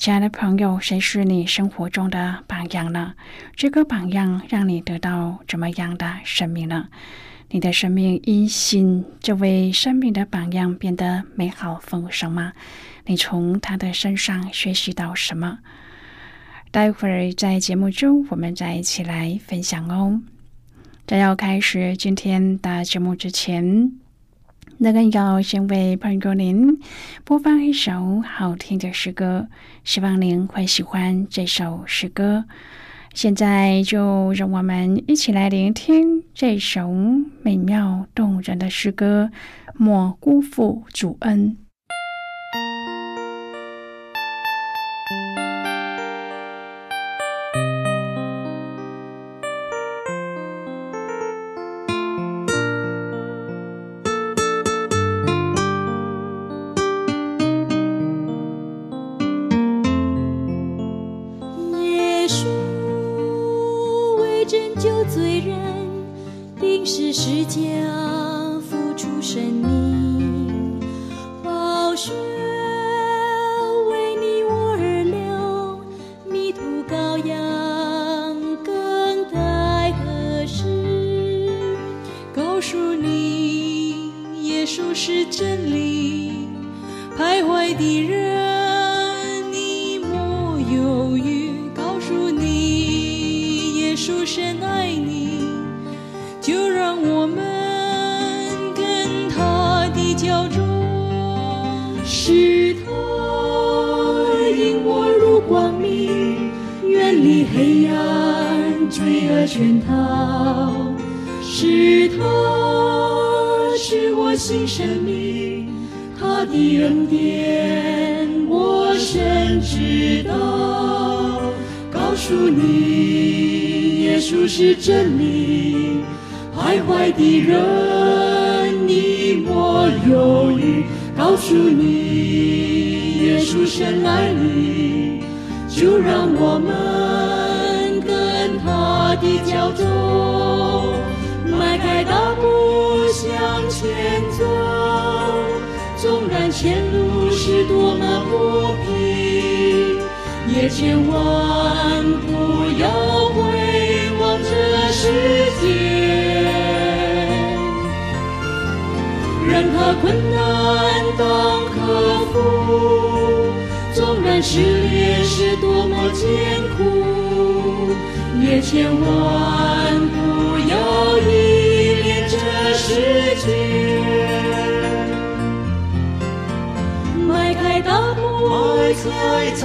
亲爱的朋友，谁是你生活中的榜样呢？这个榜样让你得到怎么样的生命呢？你的生命因信这位生命的榜样变得美好丰盛吗？你从他的身上学习到什么？待会儿在节目中，我们再一起来分享哦。在要开始今天的节目之前。那个要先为朋友您播放一首好听的诗歌，希望您会喜欢这首诗歌。现在就让我们一起来聆听这首美妙动人的诗歌，《莫辜负主恩》。是真理，徘徊的人，你莫犹豫，告诉你，耶稣深爱你，就让我们跟他的脚中是他引我入光明，远离黑暗，罪恶圈套。新生命，他的恩典我深知道。告诉你，耶稣是真理，徘徊的人你莫犹豫。告诉你，耶稣深爱你，就让我们跟他。的脚走，迈开大步向前走。前路是多么不平，也千万不要回望这世界。任何困难当克服，纵然失恋是多么艰苦。也千万不要依恋这世界，向走，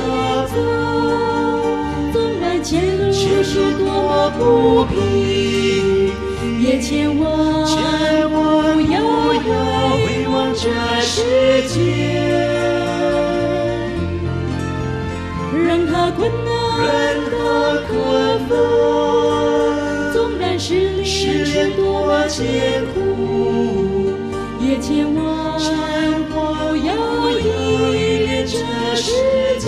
纵然前路是多么不平，也千万不要回望这世界，任何困难。可否？纵然是历多艰苦，也千万不要世界。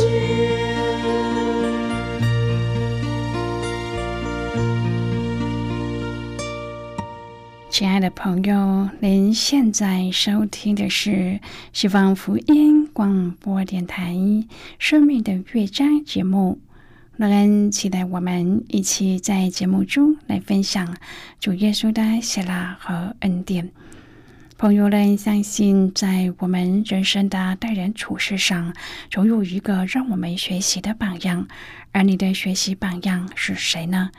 亲爱的朋友，您现在收听的是西方福音广播电台《生命的乐章》节目。乐恩期待我们一起在节目中来分享主耶稣的喜乐和恩典。朋友们，相信在我们人生的待人处事上，总有一个让我们学习的榜样。而你的学习榜样是谁呢？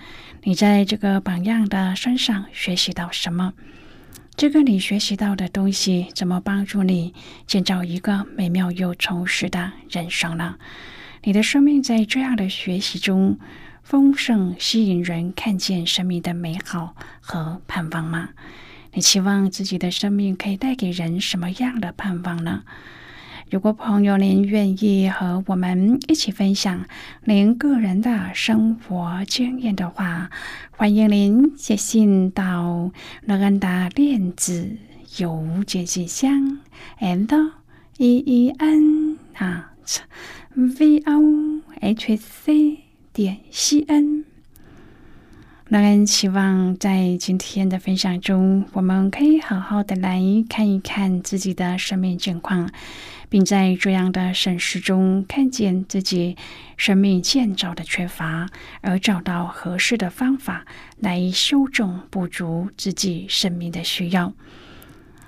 你在这个榜样的身上学习到什么？这个你学习到的东西怎么帮助你建造一个美妙又充实的人生呢？你的生命在这样的学习中丰盛，吸引人看见生命的美好和盼望吗？你期望自己的生命可以带给人什么样的盼望呢？如果朋友您愿意和我们一起分享您个人的生活经验的话，欢迎您写信到乐安的电子邮件信箱，and e e n 啊 v o h c 点 c n。乐恩期望在今天的分享中，我们可以好好的来看一看自己的生命境况。并在这样的审视中看见自己生命建造的缺乏，而找到合适的方法来修正不足自己生命的需要。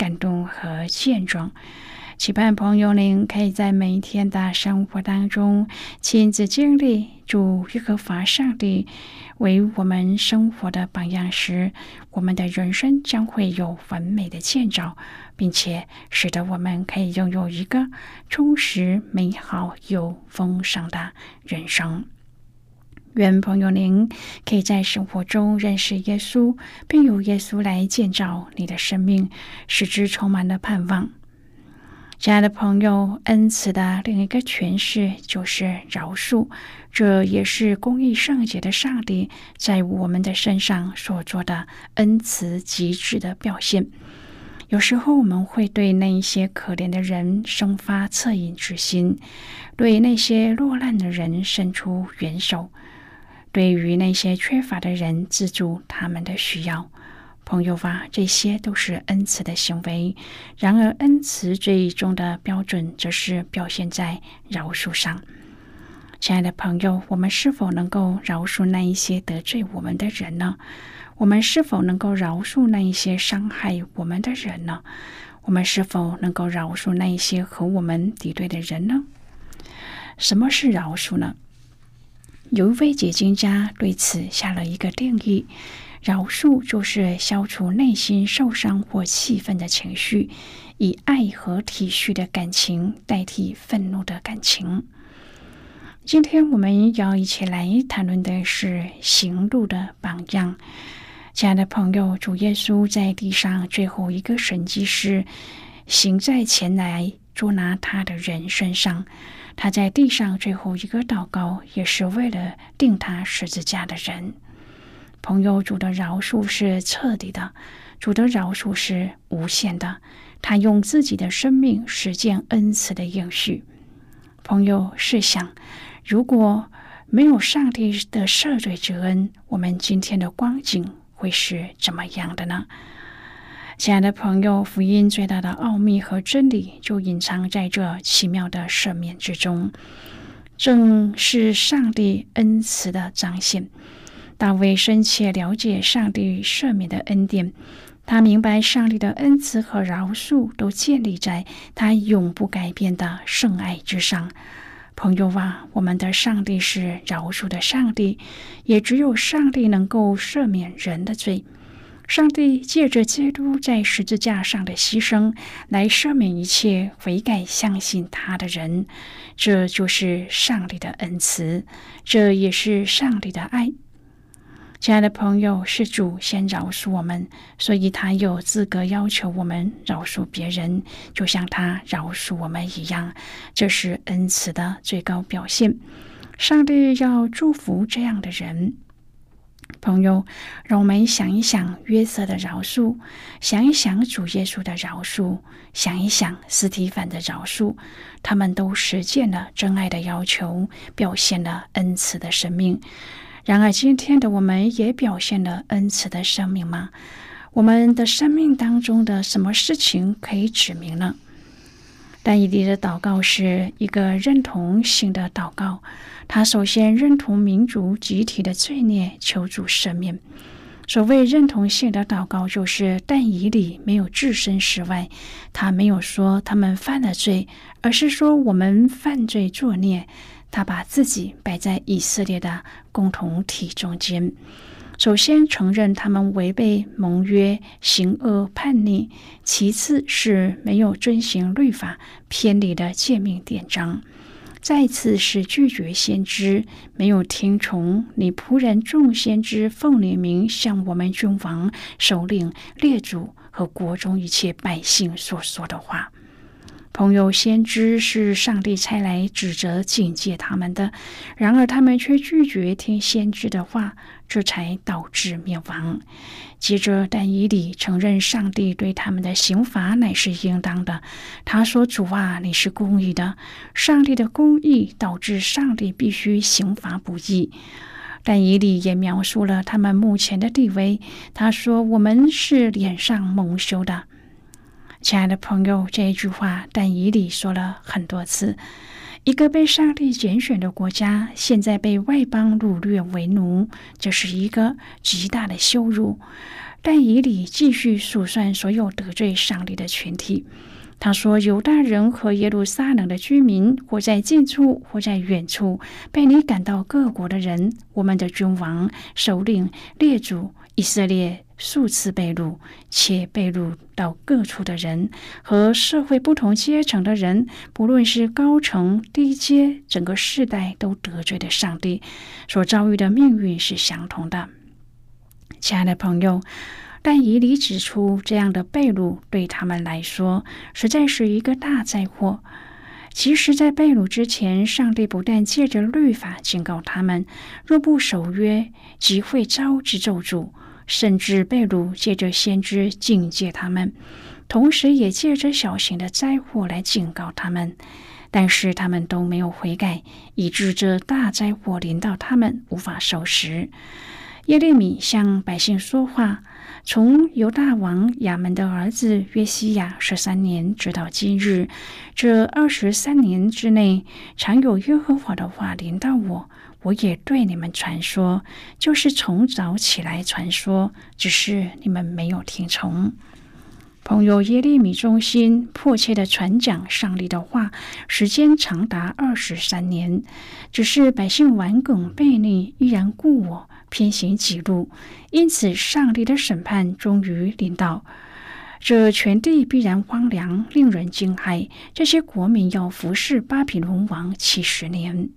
感动和现状。期盼朋友您可以在每一天的生活当中亲自经历主耶和华上帝为我们生活的榜样时，我们的人生将会有完美的建造，并且使得我们可以拥有一个充实、美好又丰盛的人生。愿朋友您可以在生活中认识耶稣，并由耶稣来建造你的生命，使之充满了盼望。亲爱的朋友，恩慈的另一个诠释就是饶恕，这也是公义圣洁的上帝在我们的身上所做的恩慈极致的表现。有时候我们会对那一些可怜的人生发恻隐之心，对那些落难的人伸出援手，对于那些缺乏的人资助他们的需要。朋友吧，这些都是恩慈的行为。然而，恩慈最终的标准则是表现在饶恕上。亲爱的朋友，我们是否能够饶恕那一些得罪我们的人呢？我们是否能够饶恕那一些伤害我们的人呢？我们是否能够饶恕那一些和我们敌对的人呢？什么是饶恕呢？有一位解经家对此下了一个定义。饶恕就是消除内心受伤或气愤的情绪，以爱和体恤的感情代替愤怒的感情。今天我们要一起来谈论的是行路的榜样。亲爱的朋友，主耶稣在地上最后一个神迹是行在前来捉拿他的人身上。他在地上最后一个祷告，也是为了定他十字架的人。朋友，主的饶恕是彻底的，主的饶恕是无限的。他用自己的生命实践恩慈的应许。朋友，试想，如果没有上帝的赦罪之恩，我们今天的光景会是怎么样的呢？亲爱的朋友，福音最大的奥秘和真理就隐藏在这奇妙的赦免之中，正是上帝恩慈的彰显。大卫深切了解上帝赦免的恩典，他明白上帝的恩慈和饶恕都建立在他永不改变的圣爱之上。朋友啊，我们的上帝是饶恕的上帝，也只有上帝能够赦免人的罪。上帝借着基督在十字架上的牺牲，来赦免一切悔改相信他的人。这就是上帝的恩慈，这也是上帝的爱。亲爱的朋友，是主先饶恕我们，所以他有资格要求我们饶恕别人，就像他饶恕我们一样。这是恩慈的最高表现。上帝要祝福这样的人。朋友，让我们想一想约瑟的饶恕，想一想主耶稣的饶恕，想一想斯提凡的饶恕，他们都实践了真爱的要求，表现了恩慈的生命。然而，今天的我们也表现了恩慈的生命吗？我们的生命当中的什么事情可以指明呢？但以理的祷告是一个认同性的祷告，他首先认同民族集体的罪孽，求助赦免。所谓认同性的祷告，就是但以理没有置身事外，他没有说他们犯了罪，而是说我们犯罪作孽。他把自己摆在以色列的共同体中间，首先承认他们违背盟约、行恶叛逆；其次是没有遵行律法、偏离的诫命典章；再次是拒绝先知，没有听从你仆人众先知奉你名向我们君王、首领、列祖和国中一切百姓所说的话。朋友，先知是上帝差来指责、警戒他们的，然而他们却拒绝听先知的话，这才导致灭亡。接着，但以理承认上帝对他们的刑罚乃是应当的。他说：“主啊，你是公义的，上帝的公义导致上帝必须刑罚不义。”但以理也描述了他们目前的地位。他说：“我们是脸上蒙羞的。”亲爱的朋友，这一句话，但以理说了很多次。一个被上帝拣选的国家，现在被外邦掳掠为奴，这是一个极大的羞辱。但以理继续数算所有得罪上帝的群体。他说：“犹大人和耶路撒冷的居民，或在近处，或在远处，被你赶到各国的人，我们的君王、首领、列祖以色列。”数次被掳，且被掳到各处的人和社会不同阶层的人，不论是高层低阶，整个世代都得罪了上帝，所遭遇的命运是相同的。亲爱的朋友，但以理指出，这样的被掳对他们来说实在是一个大灾祸。其实，在被掳之前，上帝不但借着律法警告他们，若不守约，即会招致咒诅。甚至被掳，借着先知警戒他们，同时也借着小型的灾祸来警告他们，但是他们都没有悔改，以致这大灾祸临到他们，无法收拾。耶利米向百姓说话，从犹大王亚门的儿子约西亚十三年直到今日，这二十三年之内，常有耶和华的话临到我。我也对你们传说，就是从早起来传说，只是你们没有听从。朋友耶利米忠心迫切的传讲上帝的话，时间长达二十三年，只是百姓顽梗悖逆，依然故我，偏行己路，因此上帝的审判终于临到，这全地必然荒凉，令人惊骇。这些国民要服侍巴比伦王七十年。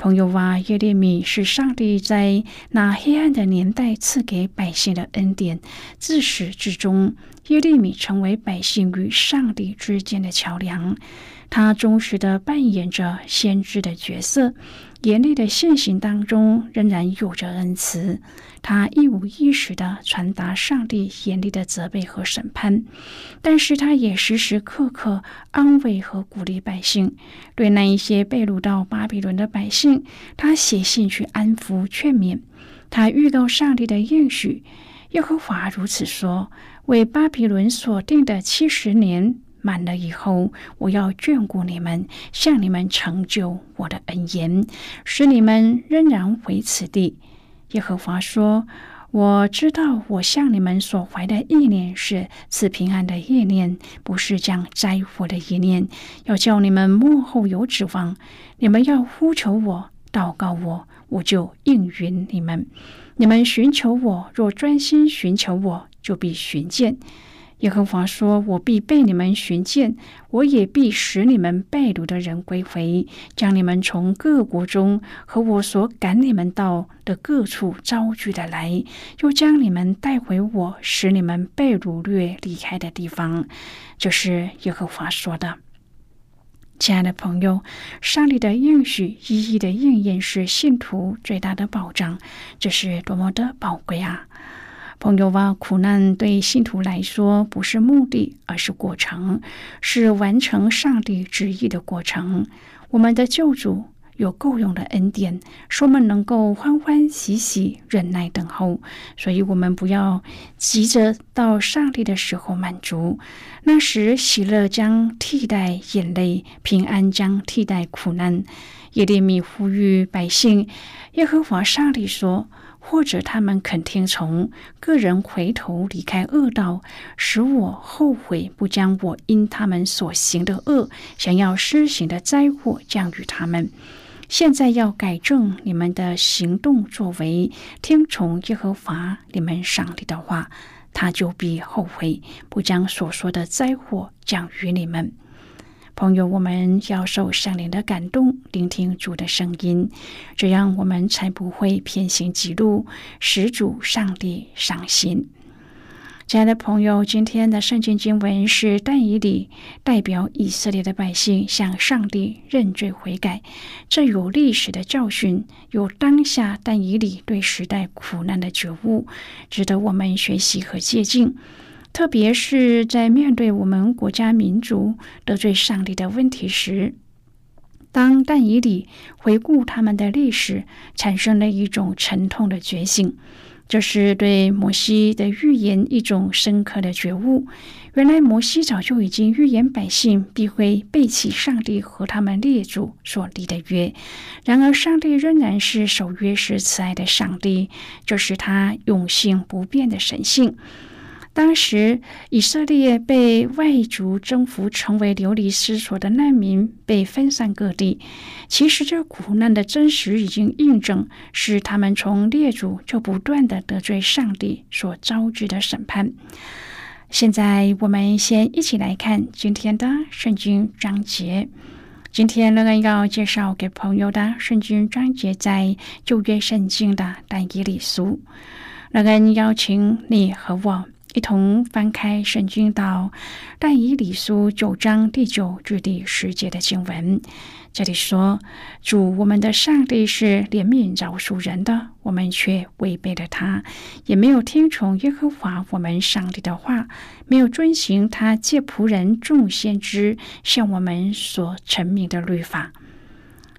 朋友啊，耶利米是上帝在那黑暗的年代赐给百姓的恩典。自始至终，耶利米成为百姓与上帝之间的桥梁。他忠实的扮演着先知的角色。严厉的现行当中，仍然有着恩慈。他一五一十的传达上帝严厉的责备和审判，但是他也时时刻刻安慰和鼓励百姓。对那一些被掳到巴比伦的百姓，他写信去安抚劝勉。他预告上帝的应许，耶和华如此说：为巴比伦所定的七十年。满了以后，我要眷顾你们，向你们成就我的恩言，使你们仍然回此地。耶和华说：“我知道，我向你们所怀的意念是赐平安的意念，不是降灾祸的意念。要叫你们幕后有指望。你们要呼求我，祷告我，我就应允你们。你们寻求我，若专心寻求我，就必寻见。”耶和华说：“我必被你们寻见，我也必使你们被掳的人归回，将你们从各国中和我所赶你们到的各处招聚的来，又将你们带回我使你们被掳掠离开的地方。”这是耶和华说的。亲爱的朋友，上帝的应许一一的应验是信徒最大的保障，这是多么的宝贵啊！朋友啊，苦难对信徒来说不是目的，而是过程，是完成上帝旨意的过程。我们的救主有够用的恩典，说我们能够欢欢喜喜、忍耐等候。所以，我们不要急着到上帝的时候满足，那时喜乐将替代眼泪，平安将替代苦难。耶利米呼吁百姓，耶和华上帝说。或者他们肯听从个人回头离开恶道，使我后悔不将我因他们所行的恶想要施行的灾祸降于他们。现在要改正你们的行动作为，听从耶和华你们上帝的话，他就必后悔不将所说的灾祸降于你们。朋友，我们要受圣灵的感动，聆听主的声音，这样我们才不会偏行己路，使主上帝伤心。亲爱的朋友，今天的圣经经文是但以理代表以色列的百姓向上帝认罪悔改，这有历史的教训，有当下但以理对时代苦难的觉悟，值得我们学习和借鉴。特别是在面对我们国家民族得罪上帝的问题时，当但以理回顾他们的历史，产生了一种沉痛的觉醒，这是对摩西的预言一种深刻的觉悟。原来摩西早就已经预言百姓必会背弃上帝和他们列祖所立的约，然而上帝仍然是守约是慈爱的上帝，就是他永性不变的神性。当时，以色列被外族征服，成为流离失所的难民，被分散各地。其实，这苦难的真实已经印证，是他们从列祖就不断的得罪上帝所招致的审判。现在，我们先一起来看今天的圣经章节。今天，乐恩要介绍给朋友的圣经章节，在旧约圣经的但以理书。乐恩邀请你和我。一同翻开圣经到但以理书九章第九至第十节的经文。这里说：“主我们的上帝是怜悯饶恕人的，我们却违背了他，也没有听从耶和华我们上帝的话，没有遵行他借仆人众先知向我们所陈明的律法。”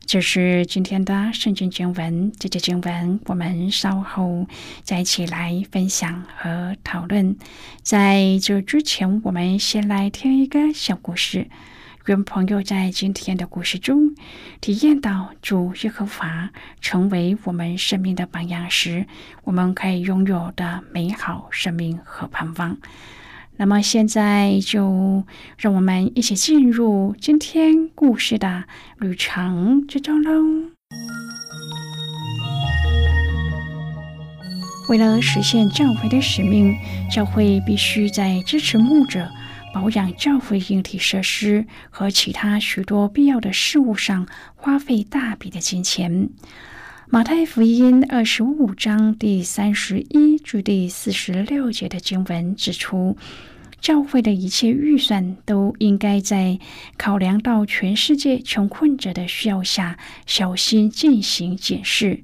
这是今天的圣经经文，这节经文我们稍后再一起来分享和讨论。在这之前，我们先来听一个小故事，愿朋友在今天的故事中体验到主耶和华成为我们生命的榜样时，我们可以拥有的美好生命和盼望。那么现在就让我们一起进入今天故事的旅程之中喽。为了实现教会的使命，教会必须在支持牧者、保养教会硬体设施和其他许多必要的事物上花费大笔的金钱。马太福音二十五章第三十一至第四十六节的经文指出。教会的一切预算都应该在考量到全世界穷困者的需要下，小心进行检视。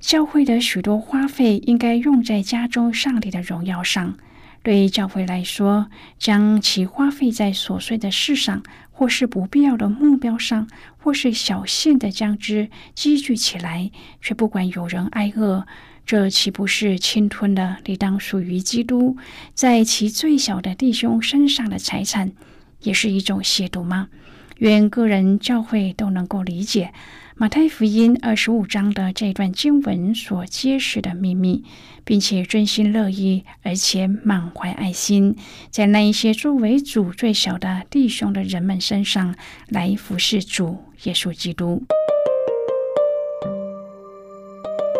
教会的许多花费应该用在家中上帝的荣耀上。对于教会来说，将其花费在琐碎的事上，或是不必要的目标上，或是小心的将之积聚起来，却不管有人挨饿。这岂不是侵吞了理当属于基督在其最小的弟兄身上的财产，也是一种亵渎吗？愿个人教会都能够理解马太福音二十五章的这段经文所揭示的秘密，并且真心乐意而且满怀爱心，在那一些作为主最小的弟兄的人们身上来服侍主耶稣基督。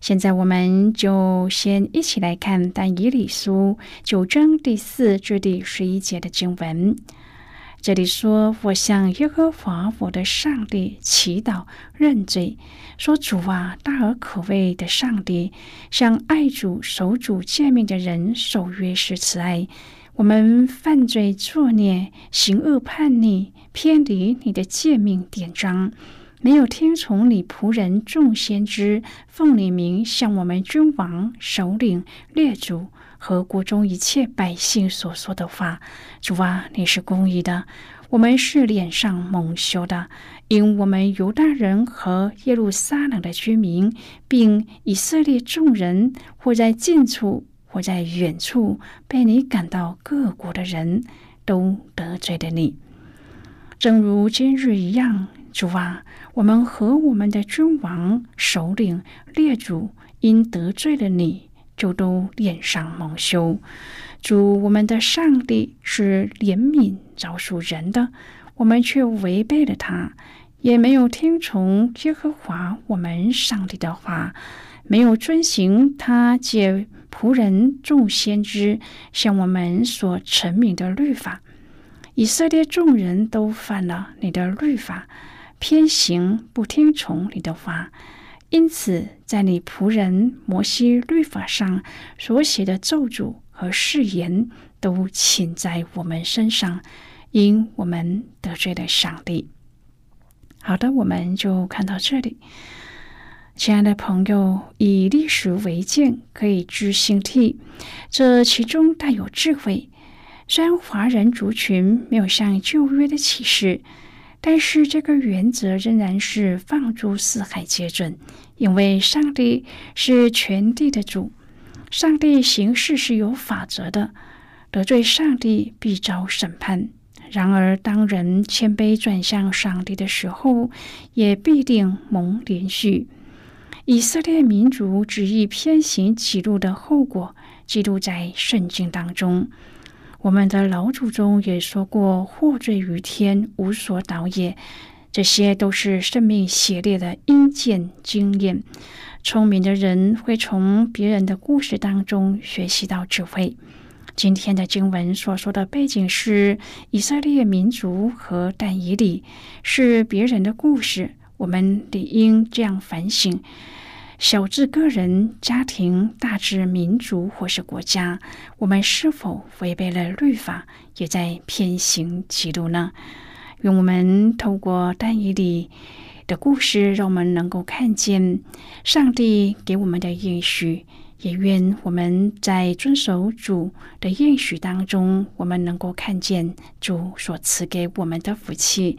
现在，我们就先一起来看但以理书九章第四至第十一节的经文。这里说：“我向耶和华我的上帝祈祷认罪，说主啊，大而可畏的上帝，向爱主守主诫命的人守约是慈爱。我们犯罪作孽，行恶叛逆，偏离你的诫命典章。”没有听从你仆人众先知奉你名向我们君王、首领、列祖和国中一切百姓所说的话，主啊，你是公义的，我们是脸上蒙羞的，因我们犹大人和耶路撒冷的居民，并以色列众人，或在近处，或在远处，被你赶到各国的人都得罪了你，正如今日一样。主啊，我们和我们的君王、首领、列祖因得罪了你，就都脸上蒙羞。主，我们的上帝是怜悯饶恕人的，我们却违背了他，也没有听从耶和华我们上帝的话，没有遵行他借仆人众先知向我们所陈明的律法。以色列众人都犯了你的律法。偏行不听从你的话，因此在你仆人摩西律法上所写的咒诅和誓言都请在我们身上，因我们得罪了上帝。好的，我们就看到这里。亲爱的朋友，以历史为鉴，可以知兴替，这其中带有智慧。虽然华人族群没有像旧约的启示。但是这个原则仍然是放诸四海皆准，因为上帝是全地的主，上帝行事是有法则的，得罪上帝必遭审判。然而，当人谦卑转向上帝的时候，也必定蒙连续。以色列民族执意偏行己路的后果，记录在圣经当中。我们的老祖宗也说过：“祸罪于天，无所导也。”这些都是生命系列的阴间经验。聪明的人会从别人的故事当中学习到智慧。今天的经文所说的背景是以色列民族和但以理，是别人的故事。我们理应这样反省。小至个人、家庭，大至民族或是国家，我们是否违背了律法，也在偏行歧路呢？愿我们透过但以理的故事，让我们能够看见上帝给我们的应许；也愿我们在遵守主的应许当中，我们能够看见主所赐给我们的福气。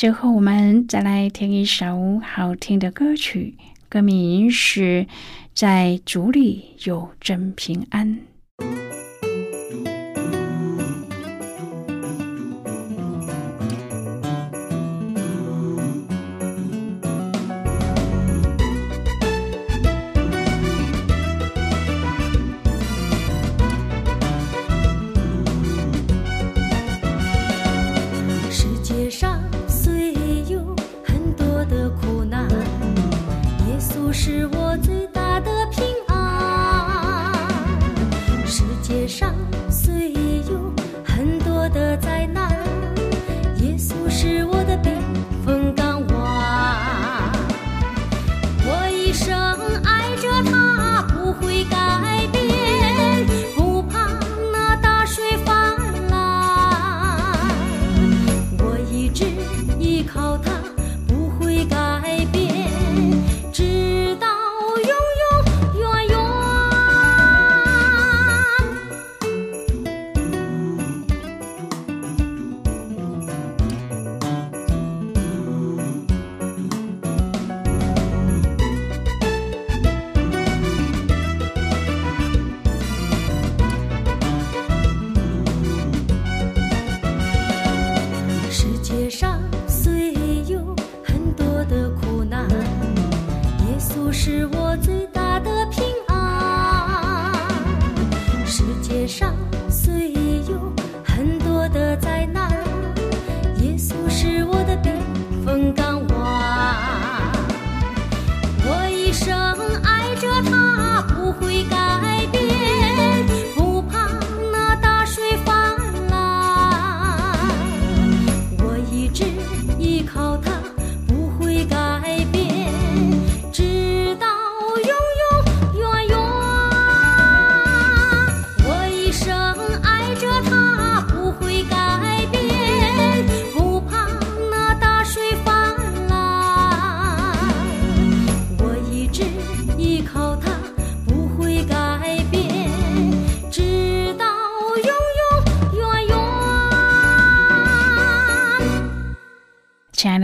最后，我们再来听一首好听的歌曲，歌名是《在主里有真平安》。是我最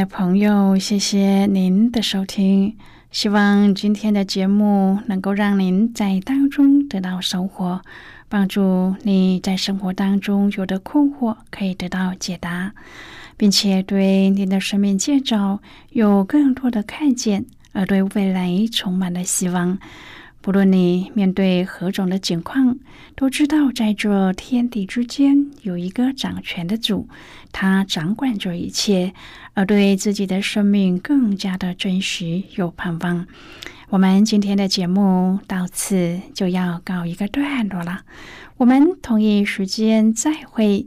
朋友，谢谢您的收听。希望今天的节目能够让您在当中得到收获，帮助你在生活当中有的困惑可以得到解答，并且对您的生命建造有更多的看见，而对未来充满了希望。不论你面对何种的境况，都知道在这天地之间有一个掌权的主，他掌管着一切，而对自己的生命更加的珍惜有盼望。我们今天的节目到此就要告一个段落了，我们同一时间再会。